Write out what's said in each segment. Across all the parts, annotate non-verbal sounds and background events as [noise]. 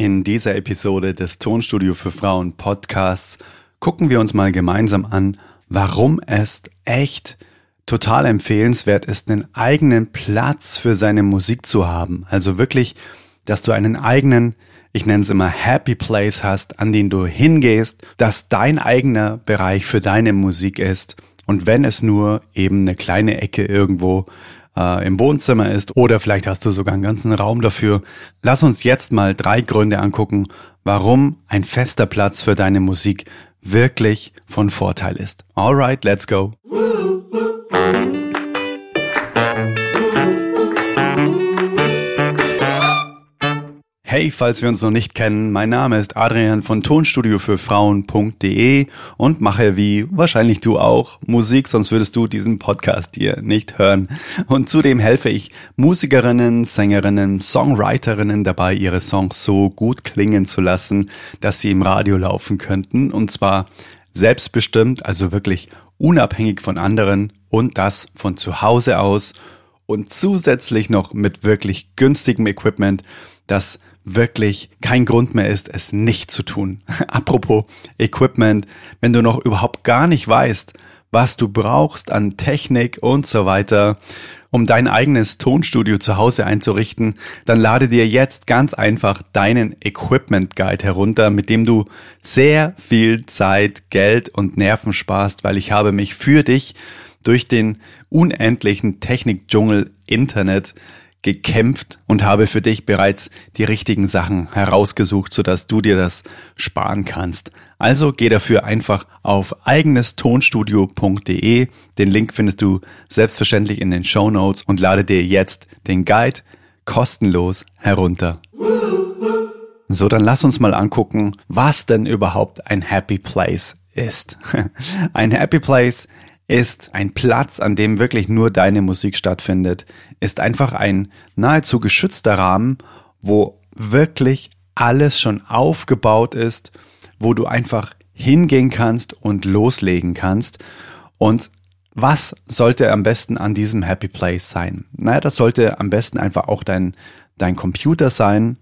In dieser Episode des Tonstudio für Frauen Podcasts gucken wir uns mal gemeinsam an, warum es echt total empfehlenswert ist, einen eigenen Platz für seine Musik zu haben. Also wirklich, dass du einen eigenen, ich nenne es immer Happy Place hast, an den du hingehst, dass dein eigener Bereich für deine Musik ist. Und wenn es nur eben eine kleine Ecke irgendwo äh, im Wohnzimmer ist oder vielleicht hast du sogar einen ganzen Raum dafür. Lass uns jetzt mal drei Gründe angucken, warum ein fester Platz für deine Musik wirklich von Vorteil ist. Alright, let's go. Hey, falls wir uns noch nicht kennen, mein Name ist Adrian von Tonstudio für Frauen.de und mache wie wahrscheinlich du auch Musik, sonst würdest du diesen Podcast hier nicht hören. Und zudem helfe ich Musikerinnen, Sängerinnen, Songwriterinnen dabei, ihre Songs so gut klingen zu lassen, dass sie im Radio laufen könnten und zwar selbstbestimmt, also wirklich unabhängig von anderen und das von zu Hause aus und zusätzlich noch mit wirklich günstigem Equipment, das wirklich kein Grund mehr ist, es nicht zu tun. [laughs] Apropos Equipment, wenn du noch überhaupt gar nicht weißt, was du brauchst an Technik und so weiter, um dein eigenes Tonstudio zu Hause einzurichten, dann lade dir jetzt ganz einfach deinen Equipment Guide herunter, mit dem du sehr viel Zeit, Geld und Nerven sparst, weil ich habe mich für dich durch den unendlichen Technikdschungel Internet gekämpft und habe für dich bereits die richtigen Sachen herausgesucht, sodass du dir das sparen kannst. Also geh dafür einfach auf eigenestonstudio.de. Den Link findest du selbstverständlich in den Show Notes und lade dir jetzt den Guide kostenlos herunter. So, dann lass uns mal angucken, was denn überhaupt ein Happy Place ist. [laughs] Ein Happy Place ist ein Platz, an dem wirklich nur deine Musik stattfindet, ist einfach ein nahezu geschützter Rahmen, wo wirklich alles schon aufgebaut ist, wo du einfach hingehen kannst und loslegen kannst. Und was sollte am besten an diesem Happy Place sein? Naja, das sollte am besten einfach auch dein, dein Computer sein,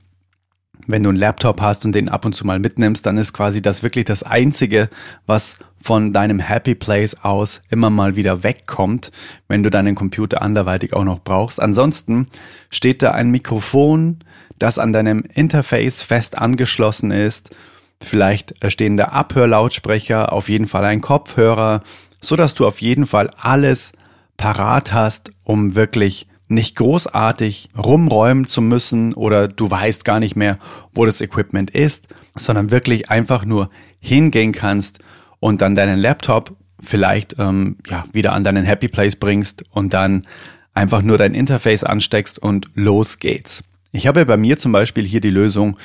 wenn du einen Laptop hast und den ab und zu mal mitnimmst, dann ist quasi das wirklich das Einzige, was von deinem Happy Place aus immer mal wieder wegkommt, wenn du deinen Computer anderweitig auch noch brauchst. Ansonsten steht da ein Mikrofon, das an deinem Interface fest angeschlossen ist. Vielleicht stehen da Abhörlautsprecher, auf jeden Fall ein Kopfhörer, so dass du auf jeden Fall alles parat hast, um wirklich nicht großartig rumräumen zu müssen oder du weißt gar nicht mehr, wo das Equipment ist, sondern wirklich einfach nur hingehen kannst und dann deinen Laptop vielleicht ähm, ja, wieder an deinen Happy Place bringst und dann einfach nur dein Interface ansteckst und los geht's. Ich habe bei mir zum Beispiel hier die Lösung,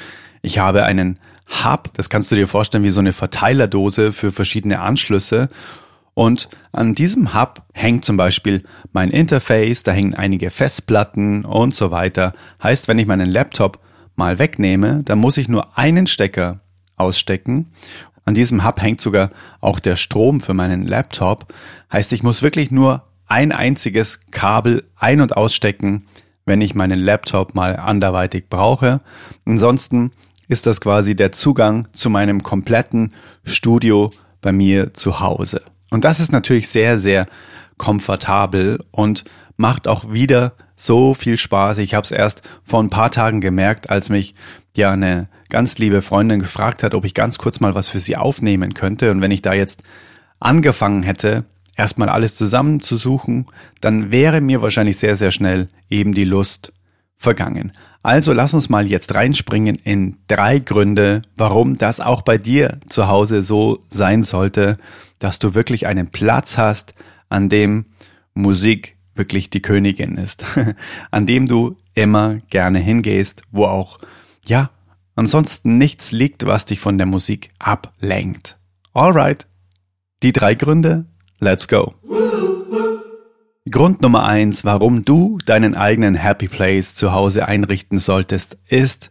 ich habe einen Hub, das kannst du dir vorstellen wie so eine Verteilerdose für verschiedene Anschlüsse und an diesem Hub hängt zum Beispiel mein Interface, da hängen einige Festplatten und so weiter. Heißt, wenn ich meinen Laptop mal wegnehme, dann muss ich nur einen Stecker ausstecken. An diesem Hub hängt sogar auch der Strom für meinen Laptop. Heißt, ich muss wirklich nur ein einziges Kabel ein- und ausstecken, wenn ich meinen Laptop mal anderweitig brauche. Ansonsten ist das quasi der Zugang zu meinem kompletten Studio bei mir zu Hause. Und das ist natürlich sehr, sehr komfortabel und macht auch wieder so viel Spaß. Ich habe es erst vor ein paar Tagen gemerkt, als mich ja eine ganz liebe Freundin gefragt hat, ob ich ganz kurz mal was für sie aufnehmen könnte. Und wenn ich da jetzt angefangen hätte, erstmal alles zusammenzusuchen, dann wäre mir wahrscheinlich sehr, sehr schnell eben die Lust vergangen. Also lass uns mal jetzt reinspringen in drei Gründe, warum das auch bei dir zu Hause so sein sollte, dass du wirklich einen Platz hast, an dem Musik wirklich die Königin ist, [laughs] an dem du immer gerne hingehst, wo auch, ja, ansonsten nichts liegt, was dich von der Musik ablenkt. Alright. Die drei Gründe? Let's go. Grund Nummer eins, warum du deinen eigenen Happy Place zu Hause einrichten solltest, ist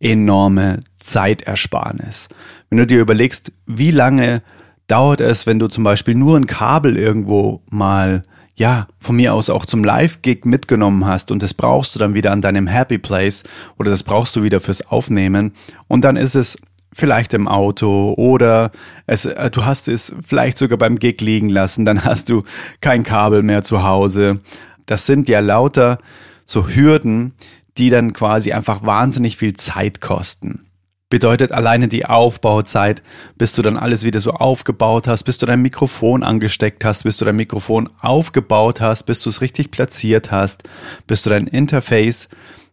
enorme Zeitersparnis. Wenn du dir überlegst, wie lange dauert es, wenn du zum Beispiel nur ein Kabel irgendwo mal ja, von mir aus auch zum Live-Gig mitgenommen hast und das brauchst du dann wieder an deinem Happy Place oder das brauchst du wieder fürs Aufnehmen und dann ist es vielleicht im Auto oder es, äh, du hast es vielleicht sogar beim Gig liegen lassen, dann hast du kein Kabel mehr zu Hause. Das sind ja lauter so Hürden, die dann quasi einfach wahnsinnig viel Zeit kosten bedeutet alleine die Aufbauzeit, bis du dann alles wieder so aufgebaut hast, bis du dein Mikrofon angesteckt hast, bis du dein Mikrofon aufgebaut hast, bis du es richtig platziert hast, bis du dein Interface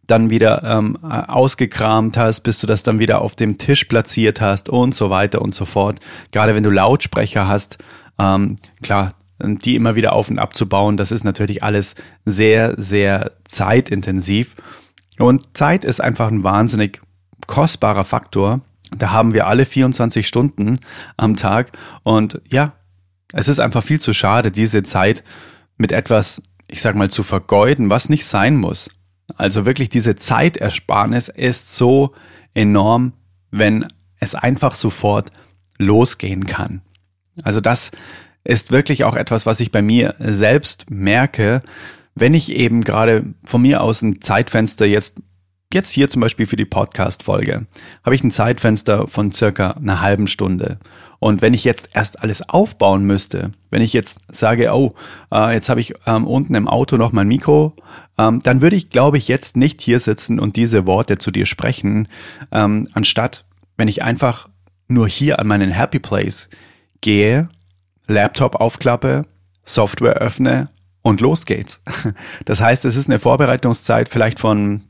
dann wieder ähm, ausgekramt hast, bis du das dann wieder auf dem Tisch platziert hast und so weiter und so fort. Gerade wenn du Lautsprecher hast, ähm, klar, die immer wieder auf und abzubauen, das ist natürlich alles sehr, sehr zeitintensiv. Und Zeit ist einfach ein wahnsinnig kostbarer Faktor. Da haben wir alle 24 Stunden am Tag. Und ja, es ist einfach viel zu schade, diese Zeit mit etwas, ich sag mal, zu vergeuden, was nicht sein muss. Also wirklich diese Zeitersparnis ist so enorm, wenn es einfach sofort losgehen kann. Also das ist wirklich auch etwas, was ich bei mir selbst merke, wenn ich eben gerade von mir aus ein Zeitfenster jetzt Jetzt hier zum Beispiel für die Podcast-Folge habe ich ein Zeitfenster von circa einer halben Stunde. Und wenn ich jetzt erst alles aufbauen müsste, wenn ich jetzt sage, oh, äh, jetzt habe ich ähm, unten im Auto noch mein Mikro, ähm, dann würde ich, glaube ich, jetzt nicht hier sitzen und diese Worte zu dir sprechen, ähm, anstatt wenn ich einfach nur hier an meinen Happy Place gehe, Laptop aufklappe, Software öffne und los geht's. [laughs] Das heißt, es ist eine Vorbereitungszeit vielleicht von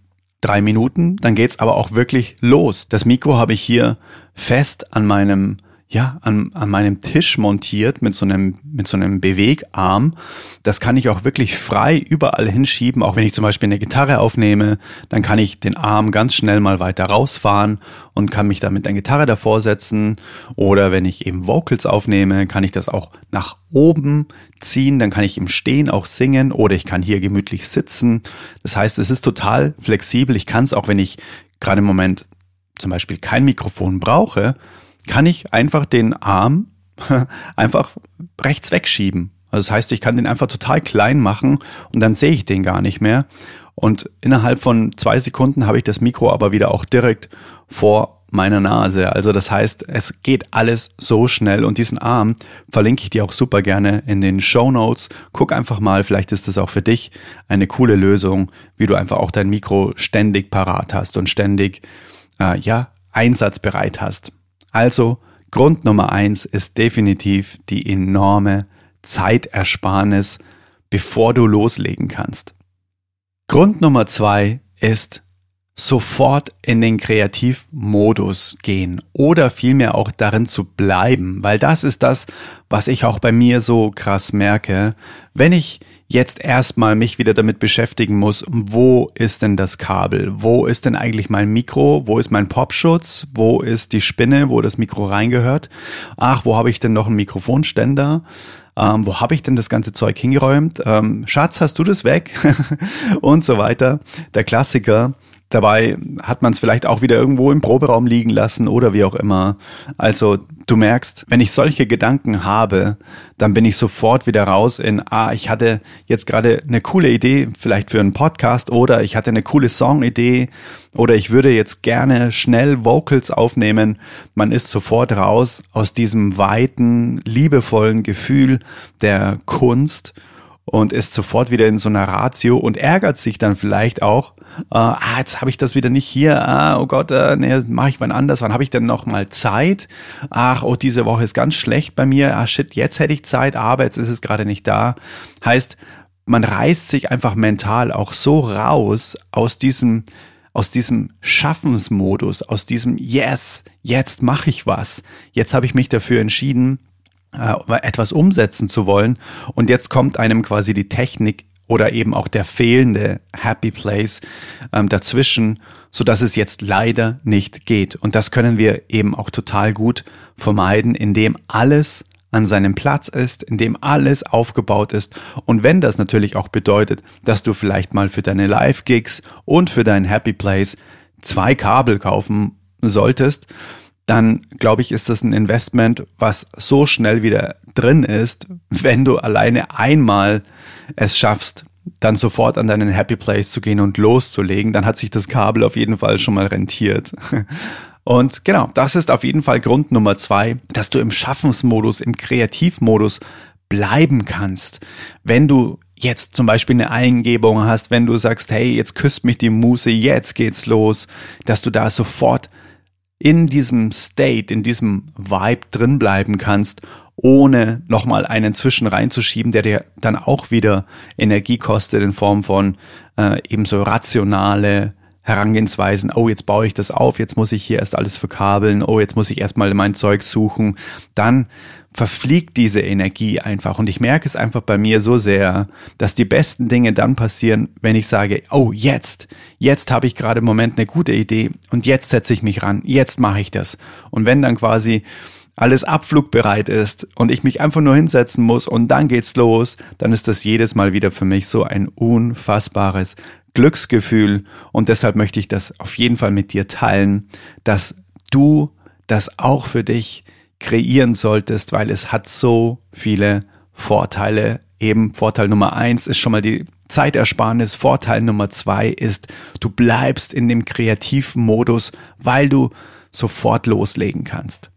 drei Minuten, dann geht's aber auch wirklich los. Das Mikro habe ich hier fest an meinem ja, an, an meinem Tisch montiert mit so einem, mit so einem Bewegarm. Das kann ich auch wirklich frei überall hinschieben. Auch wenn ich zum Beispiel eine Gitarre aufnehme, dann kann ich den Arm ganz schnell mal weiter rausfahren und kann mich dann mit der Gitarre davor setzen. Oder wenn ich eben Vocals aufnehme, kann ich das auch nach oben ziehen. Dann kann ich im Stehen auch singen oder ich kann hier gemütlich sitzen. Das heißt, es ist total flexibel. Ich kann es auch, wenn ich gerade im Moment zum Beispiel kein Mikrofon brauche, kann ich einfach den Arm [laughs] einfach rechts wegschieben. Also das heißt, ich kann den einfach total klein machen und dann sehe ich den gar nicht mehr. Und innerhalb von zwei Sekunden habe ich das Mikro aber wieder auch direkt vor meiner Nase. Also das heißt, es geht alles so schnell und diesen Arm verlinke ich dir auch super gerne in den Show Notes. Guck einfach mal, vielleicht ist das auch für dich eine coole Lösung, wie du einfach auch dein Mikro ständig parat hast und ständig äh, ja einsatzbereit hast. Also Grund Nummer eins ist definitiv die enorme Zeitersparnis, bevor du loslegen kannst. Grund Nummer zwei ist sofort in den Kreativmodus gehen oder vielmehr auch darin zu bleiben, weil das ist das, was ich auch bei mir so krass merke. Wenn ich jetzt erstmal mich wieder damit beschäftigen muss, wo ist denn das Kabel? Wo ist denn eigentlich mein Mikro? Wo ist mein Popschutz? Wo ist die Spinne, wo das Mikro reingehört? Ach, wo habe ich denn noch einen Mikrofonständer? Ähm, wo habe ich denn das ganze Zeug hingeräumt? Ähm, Schatz, hast du das weg? [laughs] und so weiter. Der Klassiker. Dabei hat man es vielleicht auch wieder irgendwo im Proberaum liegen lassen oder wie auch immer. Also du merkst, wenn ich solche Gedanken habe, dann bin ich sofort wieder raus in, ah, ich hatte jetzt gerade eine coole Idee, vielleicht für einen Podcast oder ich hatte eine coole Songidee oder ich würde jetzt gerne schnell Vocals aufnehmen. Man ist sofort raus aus diesem weiten, liebevollen Gefühl der Kunst und ist sofort wieder in so einer Ratio und ärgert sich dann vielleicht auch, äh, ah, jetzt habe ich das wieder nicht hier, ah, oh Gott, äh, nee, mache ich wann anders, wann habe ich denn noch mal Zeit? Ach, oh, diese Woche ist ganz schlecht bei mir, ah shit, jetzt hätte ich Zeit, aber jetzt ist es gerade nicht da. Heißt, man reißt sich einfach mental auch so raus aus diesem aus diesem Schaffensmodus, aus diesem Yes, jetzt mache ich was. Jetzt habe ich mich dafür entschieden, etwas umsetzen zu wollen. Und jetzt kommt einem quasi die Technik oder eben auch der fehlende Happy Place ähm, dazwischen, so dass es jetzt leider nicht geht. Und das können wir eben auch total gut vermeiden, indem alles an seinem Platz ist, indem alles aufgebaut ist. Und wenn das natürlich auch bedeutet, dass du vielleicht mal für deine Live-Gigs und für deinen Happy Place zwei Kabel kaufen solltest, dann glaube ich, ist das ein Investment, was so schnell wieder drin ist, wenn du alleine einmal es schaffst, dann sofort an deinen Happy Place zu gehen und loszulegen, dann hat sich das Kabel auf jeden Fall schon mal rentiert. [laughs] Und genau, das ist auf jeden Fall Grund Nummer zwei, dass du im Schaffensmodus, im Kreativmodus bleiben kannst. Wenn du jetzt zum Beispiel eine Eingebung hast, wenn du sagst, hey, jetzt küsst mich die Muse, jetzt geht's los, dass du da sofort in diesem State, in diesem Vibe drin bleiben kannst, ohne nochmal einen zwischen reinzuschieben, der dir dann auch wieder Energie kostet in Form von äh, ebenso rationale Herangehensweisen, oh, jetzt baue ich das auf, jetzt muss ich hier erst alles verkabeln, oh, jetzt muss ich erstmal mein Zeug suchen, dann verfliegt diese Energie einfach. Und ich merke es einfach bei mir so sehr, dass die besten Dinge dann passieren, wenn ich sage, oh, jetzt, jetzt habe ich gerade im Moment eine gute Idee und jetzt setze ich mich ran, jetzt mache ich das. Und wenn dann quasi alles abflugbereit ist und ich mich einfach nur hinsetzen muss und dann geht's los, dann ist das jedes Mal wieder für mich so ein unfassbares Glücksgefühl und deshalb möchte ich das auf jeden Fall mit dir teilen, dass du das auch für dich kreieren solltest, weil es hat so viele Vorteile. Eben Vorteil Nummer eins ist schon mal die Zeitersparnis. Vorteil Nummer zwei ist, du bleibst in dem kreativen Modus, weil du sofort loslegen kannst.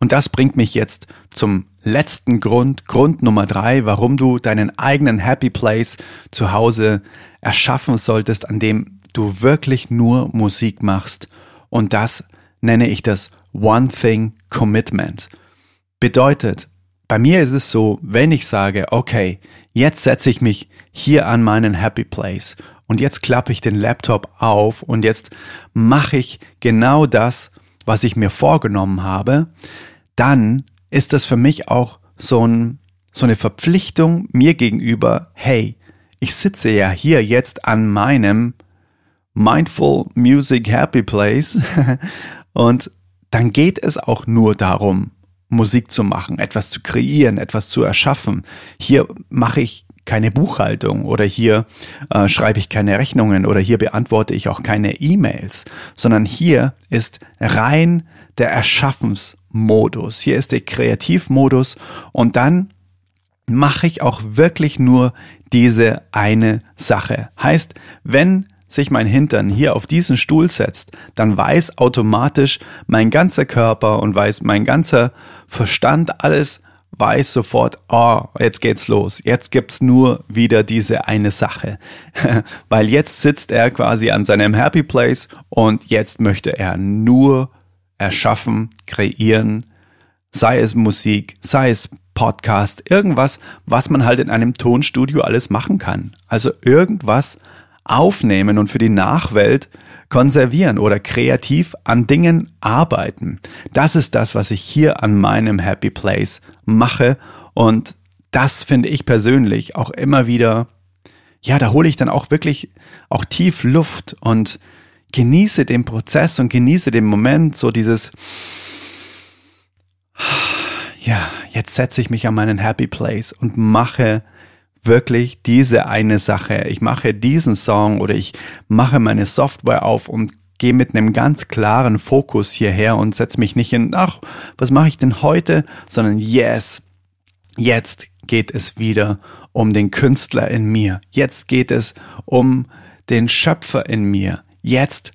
Und das bringt mich jetzt zum letzten Grund, Grund Nummer drei, warum du deinen eigenen Happy Place zu Hause erschaffen solltest, an dem du wirklich nur Musik machst. Und das nenne ich das One Thing Commitment. Bedeutet, bei mir ist es so, wenn ich sage, okay, jetzt setze ich mich hier an meinen Happy Place und jetzt klappe ich den Laptop auf und jetzt mache ich genau das, was ich mir vorgenommen habe, dann ist das für mich auch so, ein, so eine Verpflichtung mir gegenüber, hey, ich sitze ja hier jetzt an meinem Mindful Music Happy Place [laughs] und dann geht es auch nur darum, Musik zu machen, etwas zu kreieren, etwas zu erschaffen. Hier mache ich keine Buchhaltung oder hier äh, schreibe ich keine Rechnungen oder hier beantworte ich auch keine E-Mails, sondern hier ist rein der Erschaffensmodus. Hier ist der Kreativmodus und dann mache ich auch wirklich nur diese eine Sache. Heißt, wenn sich mein Hintern hier auf diesen Stuhl setzt, dann weiß automatisch mein ganzer Körper und weiß mein ganzer Verstand alles, weiß sofort, oh, jetzt geht's los. Jetzt gibt's nur wieder diese eine Sache. [laughs] Weil jetzt sitzt er quasi an seinem Happy Place und jetzt möchte er nur erschaffen, kreieren, sei es Musik, sei es Podcast, irgendwas, was man halt in einem Tonstudio alles machen kann. Also irgendwas aufnehmen und für die Nachwelt konservieren oder kreativ an Dingen arbeiten. Das ist das, was ich hier an meinem Happy Place mache und das finde ich persönlich auch immer wieder, ja, da hole ich dann auch wirklich auch tief Luft und genieße den Prozess und genieße den Moment, so dieses, ja, jetzt setze ich mich an meinen Happy Place und mache wirklich diese eine Sache. Ich mache diesen Song oder ich mache meine Software auf und gehe mit einem ganz klaren Fokus hierher und setze mich nicht in, ach, was mache ich denn heute, sondern yes, jetzt geht es wieder um den Künstler in mir. Jetzt geht es um den Schöpfer in mir. Jetzt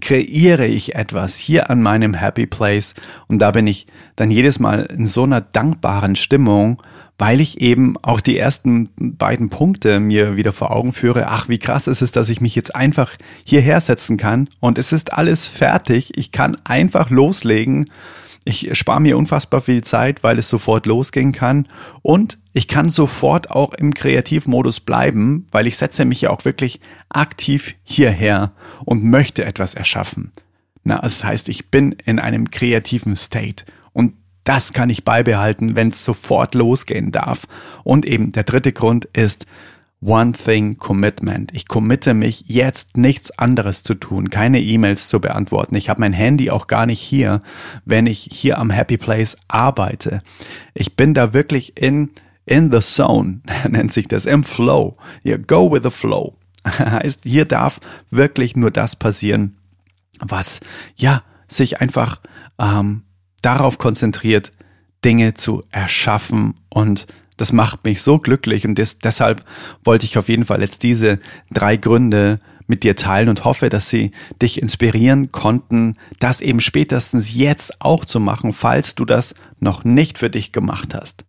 kreiere ich etwas hier an meinem Happy Place und da bin ich dann jedes Mal in so einer dankbaren Stimmung, weil ich eben auch die ersten beiden Punkte mir wieder vor Augen führe. Ach, wie krass ist es, dass ich mich jetzt einfach hierher setzen kann und es ist alles fertig. Ich kann einfach loslegen ich spare mir unfassbar viel Zeit, weil es sofort losgehen kann. Und ich kann sofort auch im Kreativmodus bleiben, weil ich setze mich ja auch wirklich aktiv hierher und möchte etwas erschaffen. Na, das heißt, ich bin in einem kreativen State. Und das kann ich beibehalten, wenn es sofort losgehen darf. Und eben der dritte Grund ist, One Thing Commitment. Ich committe mich jetzt nichts anderes zu tun, keine E-Mails zu beantworten. Ich habe mein Handy auch gar nicht hier, wenn ich hier am Happy Place arbeite. Ich bin da wirklich in in the zone, [laughs] nennt sich das, im Flow. Hier, go with the flow. [laughs] heißt, hier darf wirklich nur das passieren, was ja sich einfach ähm, darauf konzentriert, Dinge zu erschaffen und das macht mich so glücklich und des, deshalb wollte ich auf jeden Fall jetzt diese drei Gründe mit dir teilen und hoffe, dass sie dich inspirieren konnten, das eben spätestens jetzt auch zu machen, falls du das noch nicht für dich gemacht hast.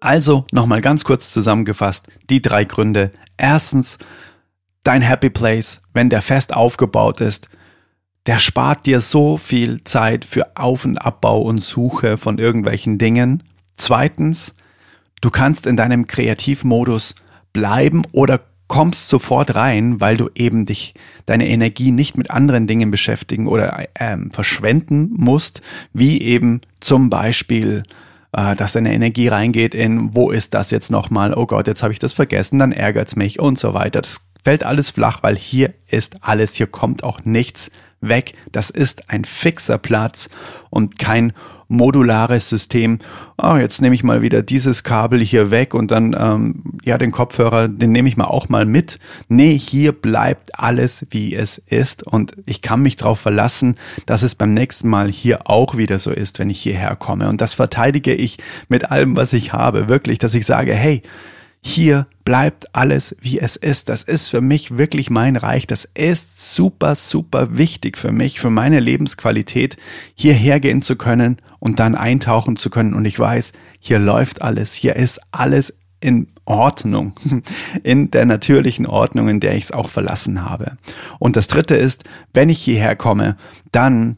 Also nochmal ganz kurz zusammengefasst, die drei Gründe. Erstens, dein Happy Place, wenn der fest aufgebaut ist, der spart dir so viel Zeit für Auf- und Abbau und Suche von irgendwelchen Dingen. Zweitens, du kannst in deinem Kreativmodus bleiben oder kommst sofort rein, weil du eben dich, deine Energie nicht mit anderen Dingen beschäftigen oder ähm, verschwenden musst, wie eben zum Beispiel, äh, dass deine Energie reingeht in, wo ist das jetzt nochmal, oh Gott, jetzt habe ich das vergessen, dann ärgert's mich und so weiter. Das fällt alles flach, weil hier ist alles, hier kommt auch nichts weg. Das ist ein fixer Platz und kein modulares System. Oh, jetzt nehme ich mal wieder dieses Kabel hier weg und dann, ähm, ja, den Kopfhörer, den nehme ich mal auch mal mit. Nee, hier bleibt alles, wie es ist und ich kann mich darauf verlassen, dass es beim nächsten Mal hier auch wieder so ist, wenn ich hierher komme. Und das verteidige ich mit allem, was ich habe. Wirklich, dass ich sage, hey, hier bleibt alles, wie es ist. Das ist für mich wirklich mein Reich. Das ist super, super wichtig für mich, für meine Lebensqualität, hierher gehen zu können und dann eintauchen zu können. Und ich weiß, hier läuft alles, hier ist alles in Ordnung, [laughs] in der natürlichen Ordnung, in der ich es auch verlassen habe. Und das Dritte ist, wenn ich hierher komme, dann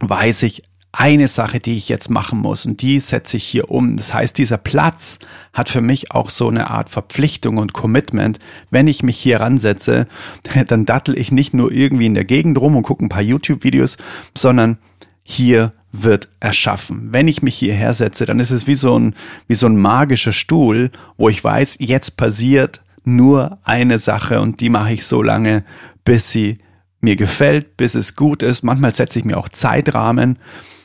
weiß ich, eine Sache, die ich jetzt machen muss und die setze ich hier um. Das heißt, dieser Platz hat für mich auch so eine Art Verpflichtung und Commitment. Wenn ich mich hier ransetze, [laughs] dann dattel ich nicht nur irgendwie in der Gegend rum und gucke ein paar YouTube-Videos, sondern hier wird erschaffen. Wenn ich mich hierher setze, dann ist es wie so ein, wie so ein magischer Stuhl, wo ich weiß, jetzt passiert nur eine Sache und die mache ich so lange, bis sie mir gefällt, bis es gut ist. Manchmal setze ich mir auch Zeitrahmen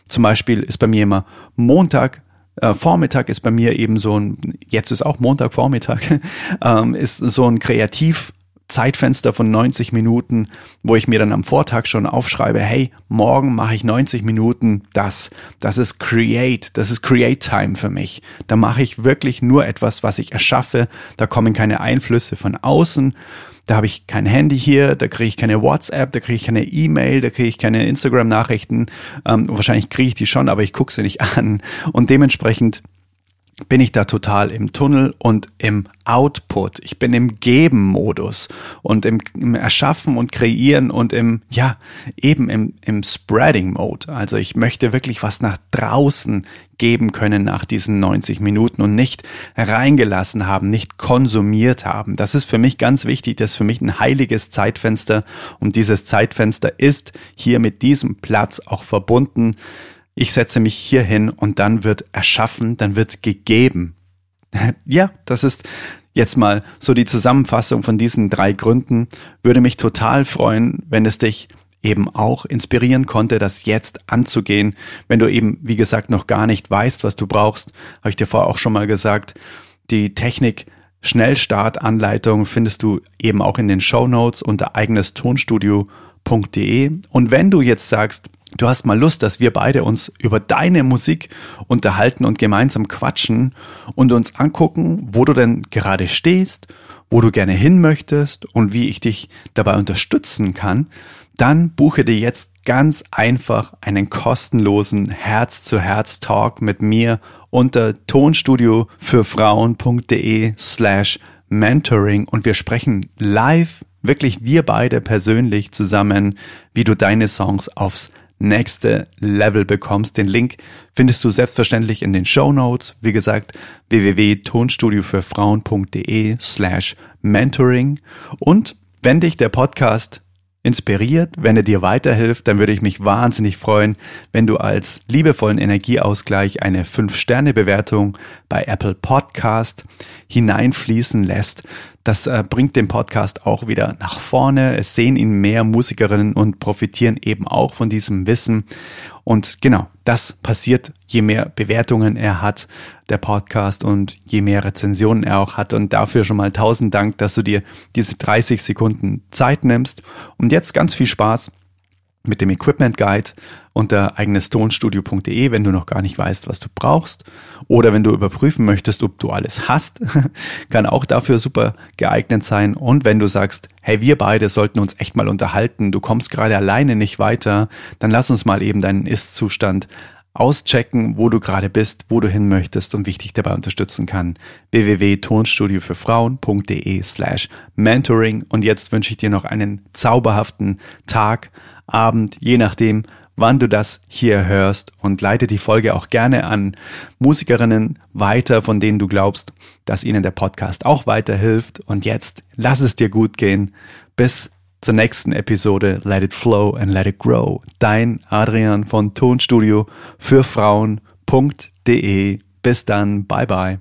zum Beispiel ist bei mir immer Montag, äh, Vormittag ist bei mir eben so ein, jetzt ist auch Montagvormittag, [laughs] ähm, ist so ein Kreativ- Zeitfenster von 90 Minuten, wo ich mir dann am Vortag schon aufschreibe, hey, morgen mache ich 90 Minuten das. Das ist Create, das ist Create Time für mich. Da mache ich wirklich nur etwas, was ich erschaffe. Da kommen keine Einflüsse von außen. Da habe ich kein Handy hier, da kriege ich keine WhatsApp, da kriege ich keine E-Mail, da kriege ich keine Instagram-Nachrichten. Ähm, wahrscheinlich kriege ich die schon, aber ich gucke sie nicht an. Und dementsprechend bin ich da total im Tunnel und im Output. Ich bin im Geben-Modus und im, im, Erschaffen und Kreieren und im, ja, eben im, im Spreading-Mode. Also ich möchte wirklich was nach draußen geben können nach diesen 90 Minuten und nicht reingelassen haben, nicht konsumiert haben. Das ist für mich ganz wichtig. Das ist für mich ein heiliges Zeitfenster und dieses Zeitfenster ist hier mit diesem Platz auch verbunden ich setze mich hier hin und dann wird erschaffen, dann wird gegeben. [laughs] ja, das ist jetzt mal so die Zusammenfassung von diesen drei Gründen. Würde mich total freuen, wenn es dich eben auch inspirieren konnte, das jetzt anzugehen. Wenn du eben, wie gesagt, noch gar nicht weißt, was du brauchst, habe ich dir vorher auch schon mal gesagt, die Technik Schnellstartanleitung findest du eben auch in den Show Notes unter eigenestonstudio.de. Und wenn du jetzt sagst, du hast mal Lust, dass wir beide uns über deine Musik unterhalten und gemeinsam quatschen und uns angucken, wo du denn gerade stehst, wo du gerne hin möchtest und wie ich dich dabei unterstützen kann, dann buche dir jetzt ganz einfach einen kostenlosen Herz-zu-Herz-Talk mit mir unter tonstudio für Frauen.de slash mentoring und wir sprechen live, wirklich wir beide persönlich zusammen, wie du deine Songs aufs nächste Level bekommst. Den Link findest du selbstverständlich in den Show Notes. Wie gesagt, www.tonstudiofürfrauen.de slash mentoring. Und wenn dich der Podcast inspiriert, wenn er dir weiterhilft, dann würde ich mich wahnsinnig freuen, wenn du als liebevollen Energieausgleich eine 5-Sterne-Bewertung bei Apple Podcast hineinfließen lässt. Das äh, bringt den Podcast auch wieder nach vorne. Es sehen ihn mehr Musikerinnen und profitieren eben auch von diesem Wissen. Und genau, das passiert, je mehr Bewertungen er hat, der Podcast, und je mehr Rezensionen er auch hat. Und dafür schon mal tausend Dank, dass du dir diese 30 Sekunden Zeit nimmst. Und jetzt ganz viel Spaß mit dem Equipment Guide unter eigenestonstudio.de, wenn du noch gar nicht weißt, was du brauchst. Oder wenn du überprüfen möchtest, ob du alles hast, [laughs] kann auch dafür super geeignet sein. Und wenn du sagst, hey, wir beide sollten uns echt mal unterhalten, du kommst gerade alleine nicht weiter, dann lass uns mal eben deinen Ist-Zustand auschecken, wo du gerade bist, wo du hin möchtest und wie ich dich dabei unterstützen kann. www.tonstudiofürfrauen.de slash mentoring und jetzt wünsche ich dir noch einen zauberhaften Tag, Abend, je nachdem, wann du das hier hörst und leite die Folge auch gerne an Musikerinnen weiter, von denen du glaubst, dass ihnen der Podcast auch weiterhilft. Und jetzt lass es dir gut gehen. Bis zur nächsten Episode Let It Flow and Let It Grow. Dein Adrian von Tonstudio für Frauen.de. Bis dann, bye bye.